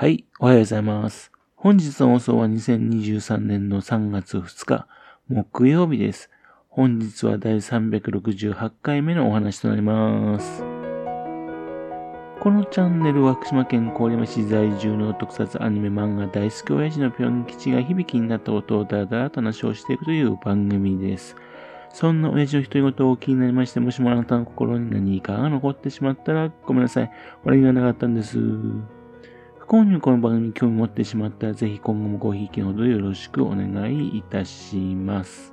はい、おはようございます。本日の放送は2023年の3月2日、木曜日です。本日は第368回目のお話となります。このチャンネルは福島県郡山市在住の特撮アニメ漫画大好き親父のぴょん吉が響きになったことをだらだらと話をしていくという番組です。そんな親父の独り言を気になりまして、もしもあなたの心に何かが残ってしまったらごめんなさい。悪気がなかったんです。購入この番組に興味持ってしまったら、ぜひ今後もごひいきのほどよろしくお願いいたします。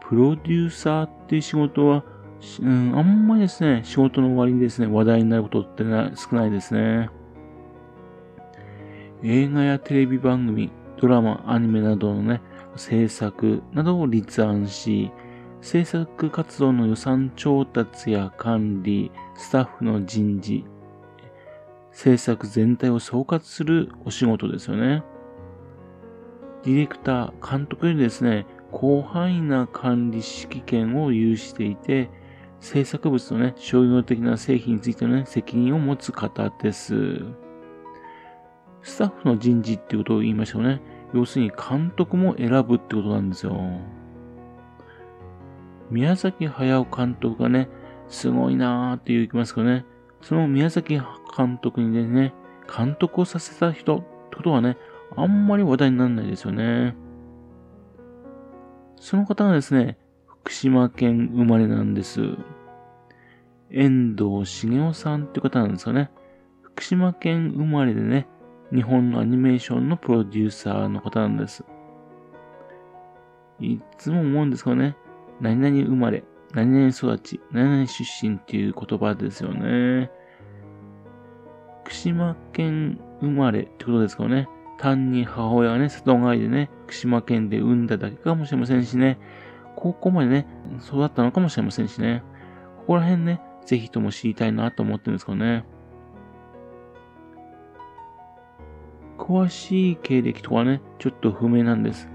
プロデューサーっていう仕事は、うん、あんまりですね、仕事の終わりにですね、話題になることって少ないですね。映画やテレビ番組、ドラマ、アニメなどのね、制作などを立案し、制作活動の予算調達や管理、スタッフの人事、制作全体を総括するお仕事ですよね。ディレクター、監督にですね、広範囲な管理指揮権を有していて、制作物のね、商業的な製品についてのね、責任を持つ方です。スタッフの人事っていうことを言いましたよね。要するに監督も選ぶってことなんですよ。宮崎駿監督がね、すごいなーって言いますけどね、その宮崎監督にね、監督をさせた人ってことはね、あんまり話題にならないですよね。その方がですね、福島県生まれなんです。遠藤茂雄さんって方なんですよね。福島県生まれでね、日本のアニメーションのプロデューサーの方なんです。いつも思うんですけどね、何々生まれ、何々育ち、何々出身っていう言葉ですよね。福島県生まれってことですかね。単に母親がね、里帰りでね、福島県で産んだだけかもしれませんしね。高校までね、育ったのかもしれませんしね。ここら辺ね、ぜひとも知りたいなと思ってるんですけどね。詳しい経歴とかね、ちょっと不明なんです。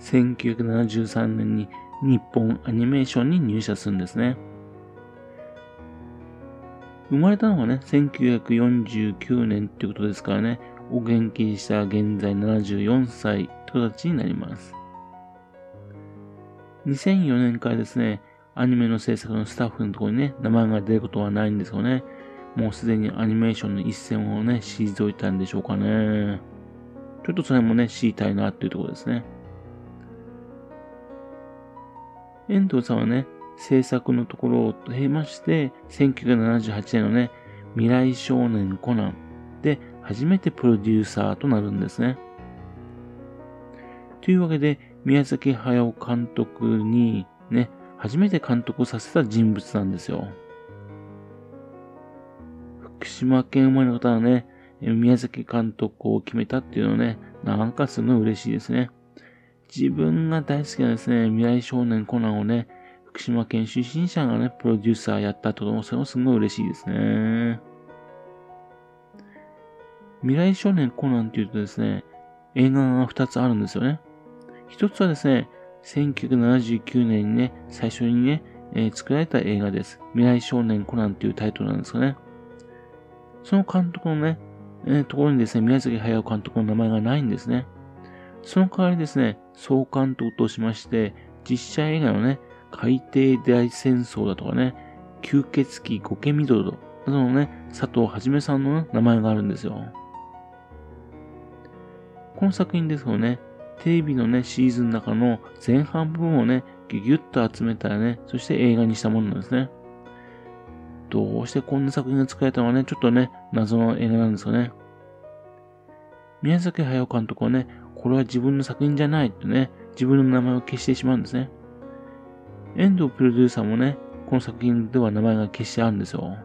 1973年に日本アニメーションに入社するんですね。生まれたのがね、1949年っていうことですからね、お元気にした現在74歳って形になります。2004年からですね、アニメの制作のスタッフのところにね、名前が出ることはないんですよね。もうすでにアニメーションの一線をね、退いたんでしょうかね。ちょっとそれもね、知りたいなっていうところですね。遠藤さんはね、制作のところを経まして、1978年のね、未来少年コナンで初めてプロデューサーとなるんですね。というわけで、宮崎駿監督にね、初めて監督をさせた人物なんですよ。福島県生まれの方はね、宮崎監督を決めたっていうのはね、なんかすごい嬉しいですね。自分が大好きなですね、未来少年コナンをね、福島県出身者がね、プロデューサーやったってことも、それもすごい嬉しいですね。未来少年コナンって言うとですね、映画が2つあるんですよね。1つはですね、1979年にね、最初にね、えー、作られた映画です。未来少年コナンっていうタイトルなんですよね。その監督のね、えー、ところにですね、宮崎駿監督の名前がないんですね。その代わりですね、総監督としまして、実写映画のね、海底大戦争だとかね、吸血鬼ゴケミドドなどのね、佐藤はじめさんの、ね、名前があるんですよ。この作品ですよね、テレビのね、シーズンの中の前半部分をね、ギュギュッと集めたらね、そして映画にしたものなんですね。どうしてこんな作品が作られたのかね、ちょっとね、謎の映画なんですよね。宮崎駿監督はね、これは自分の作品じゃないとね、自分の名前を消してしまうんですね。遠藤プロデューサーもね、この作品では名前が消してあるんですよ。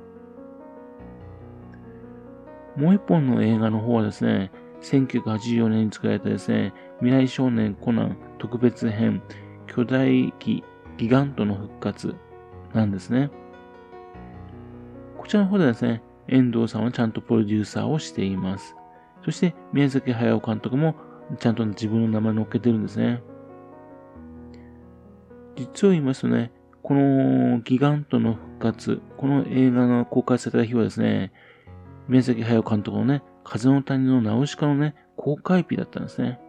もう一本の映画の方はですね、1984年に作られたですね、未来少年コナン特別編巨大機ギガントの復活なんですね。こちらの方ではですね、遠藤さんはちゃんとプロデューサーをしています。そして宮崎駿監督もちゃんと自分の名前載っけてるんですね。実を言いますとね、このギガントの復活。この映画の公開された日はですね、宮崎駿監督のね、風の谷のナウシカのね、公開日だったんですね。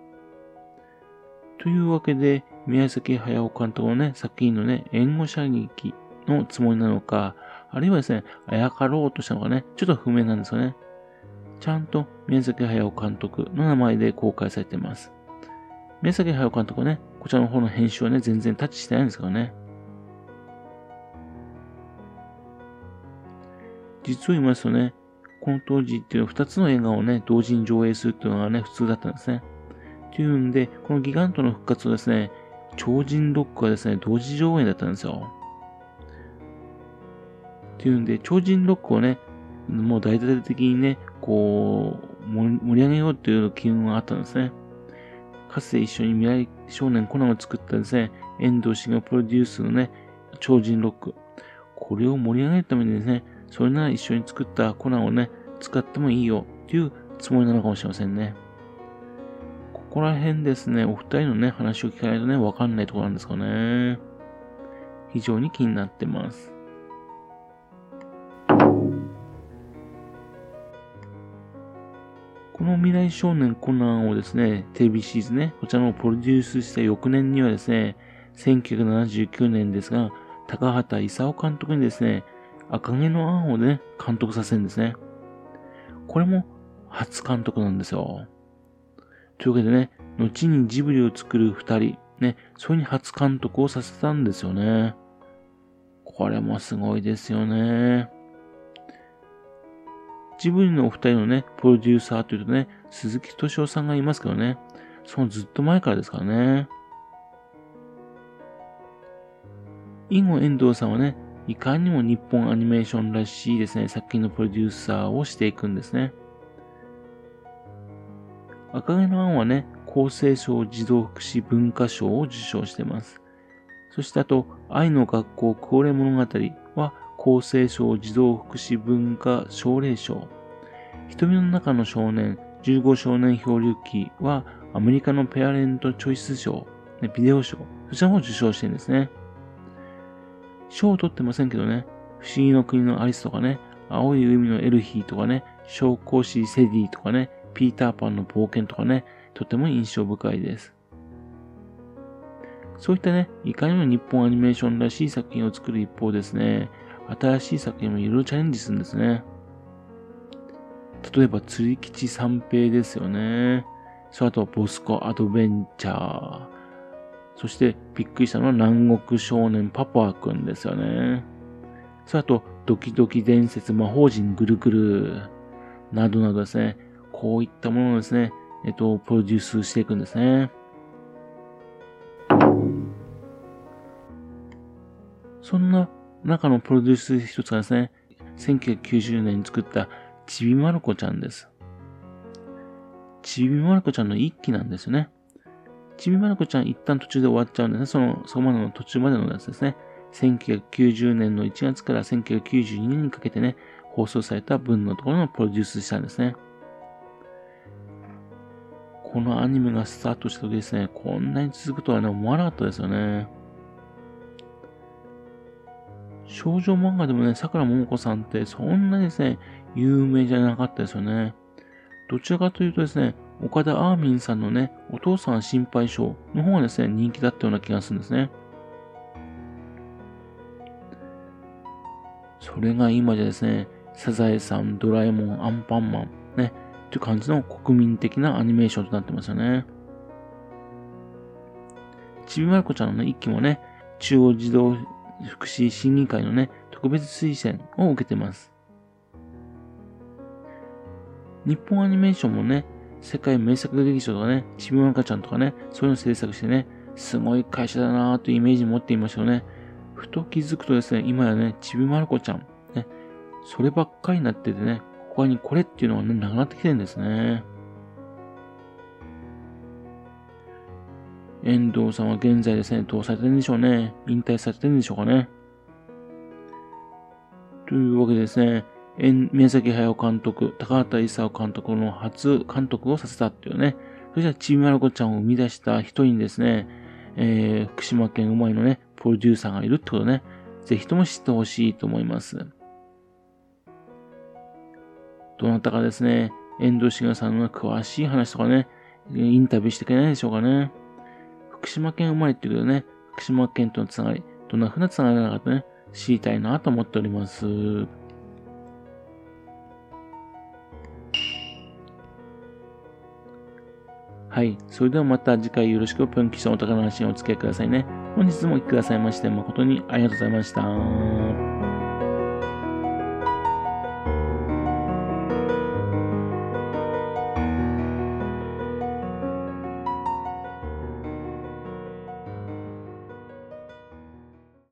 というわけで、宮崎駿監督のね、作品のね、援護射撃のつもりなのか、あるいはですね、あやかろうとしたのかね、ちょっと不明なんですよね。ちゃんと宮崎駿監督の名前で公開されています。宮崎駿監督はね、こちらの方の編集はね、全然タッチしてないんですからね。実を言いますとね、この当時っていうのは2つの映画をね、同時に上映するっていうのがね、普通だったんですね。というんで、このギガントの復活はですね、超人ロックはですね、同時上映だったんですよ。というんで、超人ロックをね、もう大々的にね、こう、盛り上げようっていう機運があったんですね。かつて一緒に未来少年コナンを作ったですね、遠藤氏がプロデュースのね、超人ロック。これを盛り上げるためにですね、それなら一緒に作ったコナンをね、使ってもいいよっていうつもりなのかもしれませんね。ここら辺ですね、お二人のね、話を聞かないとね、わかんないところなんですかね。非常に気になってます。未来少年コナンをですね、テレビシーズね、こちらのプロデュースした翌年にはですね、1979年ですが、高畑勲監督にですね、赤毛のアンをね、監督させるんですね。これも初監督なんですよ。というわけでね、後にジブリを作る二人、ね、それに初監督をさせたんですよね。これもすごいですよね。ジブリのお二人のね、プロデューサーというとね、鈴木敏夫さんがいますけどね、そのずっと前からですからね。インゴ遠藤さんはね、いかにも日本アニメーションらしいですね、作品のプロデューサーをしていくんですね。赤毛のアンはね、厚生省児童福祉文化賞を受賞してます。そしてあと、愛の学校高齢物語厚生省児童福祉文化奨励賞。瞳の中の少年、15少年漂流記はアメリカのペアレントチョイス賞、ビデオ賞、そちらも受賞してるんですね。賞を取ってませんけどね、不思議の国のアリスとかね、青い海のエルヒーとかね、小公子セディとかね、ピーターパンの冒険とかね、とても印象深いです。そういったね、いかにも日本アニメーションらしい作品を作る一方ですね、新しい作品もいろいろチャレンジするんですね。例えば、釣り吉三平ですよね。それあと、ボスコアドベンチャー。そしてびっくりしたのは南国少年パパくんですよね。それあと、ドキドキ伝説魔法陣ぐるぐるなどなどですね、こういったものをですね、えっと、プロデュースしていくんですね。そんな中のプロデュース一つがですね、1990年に作ったちびまる子ちゃんです。ちびまる子ちゃんの一期なんですよね。ちびまる子ちゃん一旦途中で終わっちゃうんですね。その、そこまでの途中までのやつですね。1990年の1月から1992年にかけてね、放送された分のところのプロデュースしたんですね。このアニメがスタートした時ですね、こんなに続くとはね、思わなかったですよね。少女漫画でもね、桜ももこさんってそんなにですね、有名じゃなかったですよね。どちらかというとですね、岡田アーミンさんのね、お父さん心配性の方がですね、人気だったような気がするんですね。それが今じゃですね、サザエさん、ドラえもん、アンパンマン、ね、という感じの国民的なアニメーションとなってますよね。ちびまる子ちゃんの、ね、一期もね、中央児童福祉審議会のね、特別推薦を受けてます。日本アニメーションもね、世界名作劇場とかね、ちびまる子ちゃんとかね、そういうの制作してね、すごい会社だなーというイメージ持っていましたよね。ふと気づくとですね、今やね、ちびまる子ちゃん、ね、そればっかりになっててね、他にこれっていうのはね、なくなってきてるんですね。遠藤さんは現在ですね、どうされてるんでしょうね。引退されてるんでしょうかね。というわけでですね、宮崎駿監督、高畑勲監督の初監督をさせたっていうね、そしてちびまる子ちゃんを生み出した人にですね、えー、福島県うまいのね、プロデューサーがいるってことね、ぜひとも知ってほしいと思います。どなたかですね、遠藤茂さんの詳しい話とかね、インタビューしてくれないでしょうかね。福島県生まれっていうけどね、福島県とのつながり、どんな風なつながりなのかね、知りたいなと思っております。はい。それではまた次回よろしくぴょん吉のお宝の話にお付き合いくださいね。本日もお聴きくださいまして誠にありがとうございました。